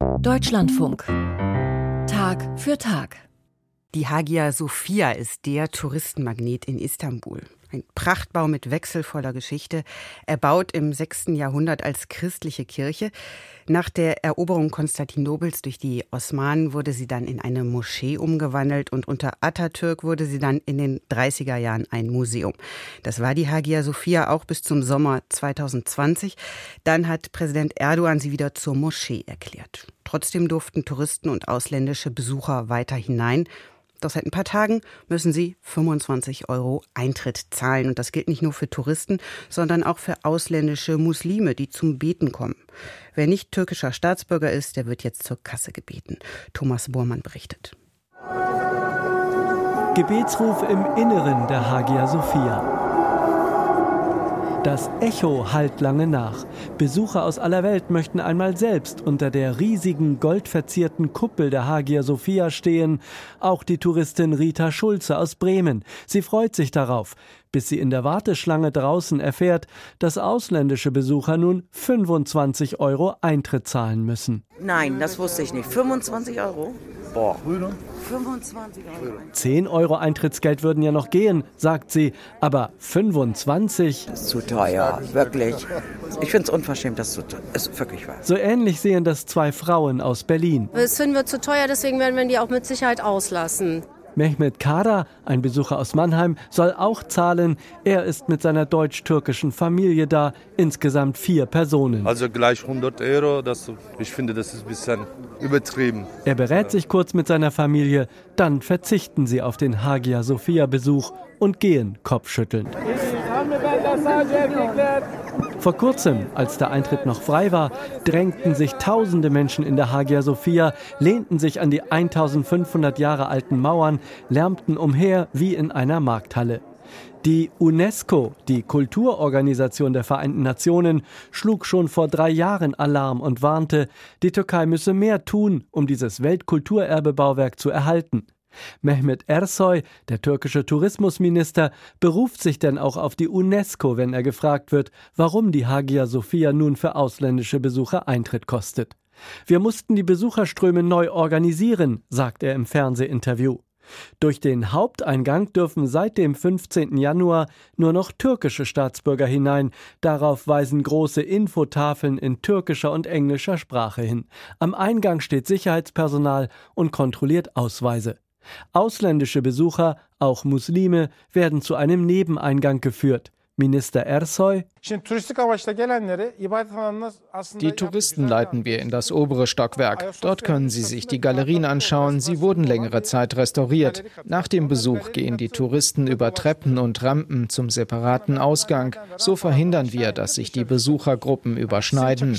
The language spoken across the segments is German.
Deutschlandfunk. Tag für Tag. Die Hagia Sophia ist der Touristenmagnet in Istanbul. Ein Prachtbau mit wechselvoller Geschichte, erbaut im 6. Jahrhundert als christliche Kirche. Nach der Eroberung Konstantinopels durch die Osmanen wurde sie dann in eine Moschee umgewandelt und unter Atatürk wurde sie dann in den 30er Jahren ein Museum. Das war die Hagia Sophia auch bis zum Sommer 2020. Dann hat Präsident Erdogan sie wieder zur Moschee erklärt. Trotzdem durften Touristen und ausländische Besucher weiter hinein. Doch seit ein paar Tagen müssen sie 25 Euro Eintritt zahlen. Und das gilt nicht nur für Touristen, sondern auch für ausländische Muslime, die zum Beten kommen. Wer nicht türkischer Staatsbürger ist, der wird jetzt zur Kasse gebeten. Thomas Bormann berichtet. Gebetsruf im Inneren der Hagia Sophia. Das Echo hallt lange nach. Besucher aus aller Welt möchten einmal selbst unter der riesigen goldverzierten Kuppel der Hagia Sophia stehen. Auch die Touristin Rita Schulze aus Bremen. Sie freut sich darauf, bis sie in der Warteschlange draußen erfährt, dass ausländische Besucher nun 25 Euro Eintritt zahlen müssen. Nein, das wusste ich nicht. 25 Euro? Boah. 25 Euro. 10 Euro Eintrittsgeld würden ja noch gehen, sagt sie, aber 25? Das ist zu teuer, wirklich. Ich finde es unverschämt, dass es ist wirklich wahr. So ähnlich sehen das zwei Frauen aus Berlin. Das finden wir zu teuer, deswegen werden wir die auch mit Sicherheit auslassen. Mehmet Kara, ein Besucher aus Mannheim, soll auch zahlen. Er ist mit seiner deutsch-türkischen Familie da, insgesamt vier Personen. Also gleich 100 Euro, das, ich finde, das ist ein bisschen übertrieben. Er berät sich kurz mit seiner Familie, dann verzichten sie auf den Hagia Sophia-Besuch und gehen kopfschüttelnd. Vor kurzem, als der Eintritt noch frei war, drängten sich tausende Menschen in der Hagia Sophia, lehnten sich an die 1500 Jahre alten Mauern, lärmten umher wie in einer Markthalle. Die UNESCO, die Kulturorganisation der Vereinten Nationen, schlug schon vor drei Jahren Alarm und warnte, die Türkei müsse mehr tun, um dieses Weltkulturerbebauwerk zu erhalten. Mehmet Ersoy, der türkische Tourismusminister, beruft sich denn auch auf die UNESCO, wenn er gefragt wird, warum die Hagia Sophia nun für ausländische Besucher Eintritt kostet. Wir mussten die Besucherströme neu organisieren, sagt er im Fernsehinterview. Durch den Haupteingang dürfen seit dem 15. Januar nur noch türkische Staatsbürger hinein. Darauf weisen große Infotafeln in türkischer und englischer Sprache hin. Am Eingang steht Sicherheitspersonal und kontrolliert Ausweise. Ausländische Besucher, auch Muslime, werden zu einem Nebeneingang geführt. Minister Ersoy. Die Touristen leiten wir in das obere Stockwerk. Dort können sie sich die Galerien anschauen. Sie wurden längere Zeit restauriert. Nach dem Besuch gehen die Touristen über Treppen und Rampen zum separaten Ausgang. So verhindern wir, dass sich die Besuchergruppen überschneiden.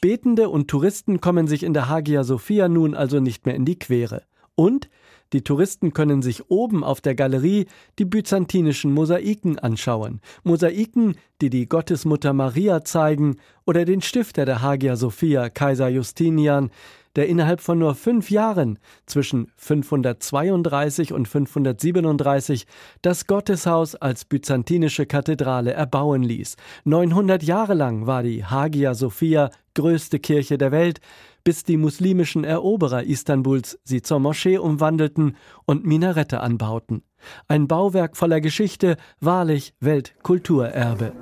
Betende und Touristen kommen sich in der Hagia Sophia nun also nicht mehr in die Quere. Und die Touristen können sich oben auf der Galerie die byzantinischen Mosaiken anschauen. Mosaiken, die die Gottesmutter Maria zeigen oder den Stifter der Hagia Sophia, Kaiser Justinian, der innerhalb von nur fünf Jahren zwischen 532 und 537 das Gotteshaus als byzantinische Kathedrale erbauen ließ. 900 Jahre lang war die Hagia Sophia größte Kirche der Welt, bis die muslimischen Eroberer Istanbuls sie zur Moschee umwandelten und Minarette anbauten. Ein Bauwerk voller Geschichte, wahrlich Weltkulturerbe.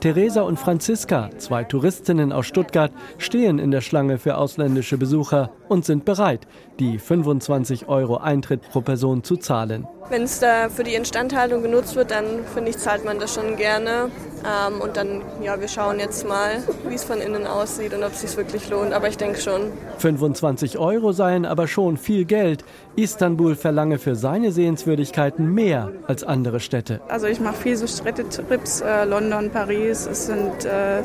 Theresa und Franziska, zwei Touristinnen aus Stuttgart, stehen in der Schlange für ausländische Besucher und sind bereit, die 25 Euro Eintritt pro Person zu zahlen. Wenn es da für die Instandhaltung genutzt wird, dann finde ich, zahlt man das schon gerne. Ähm, und dann, ja, wir schauen jetzt mal, wie es von innen aussieht und ob es sich wirklich lohnt. Aber ich denke schon. 25 Euro seien aber schon viel Geld. Istanbul verlange für seine Sehenswürdigkeiten mehr als andere Städte. Also ich mache viel so Städtetrips, äh, London, Paris, es, sind, äh,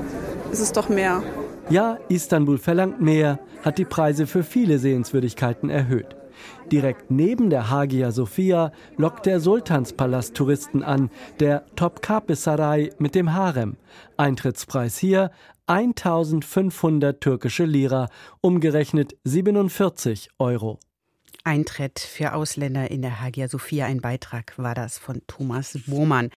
es ist doch mehr. Ja, Istanbul verlangt mehr, hat die Preise für viele Sehenswürdigkeiten erhöht. Direkt neben der Hagia Sophia lockt der Sultanspalast Touristen an, der Topkapi Saray mit dem Harem. Eintrittspreis hier 1500 türkische Lira, umgerechnet 47 Euro. Eintritt für Ausländer in der Hagia Sophia, ein Beitrag war das von Thomas Bohmann.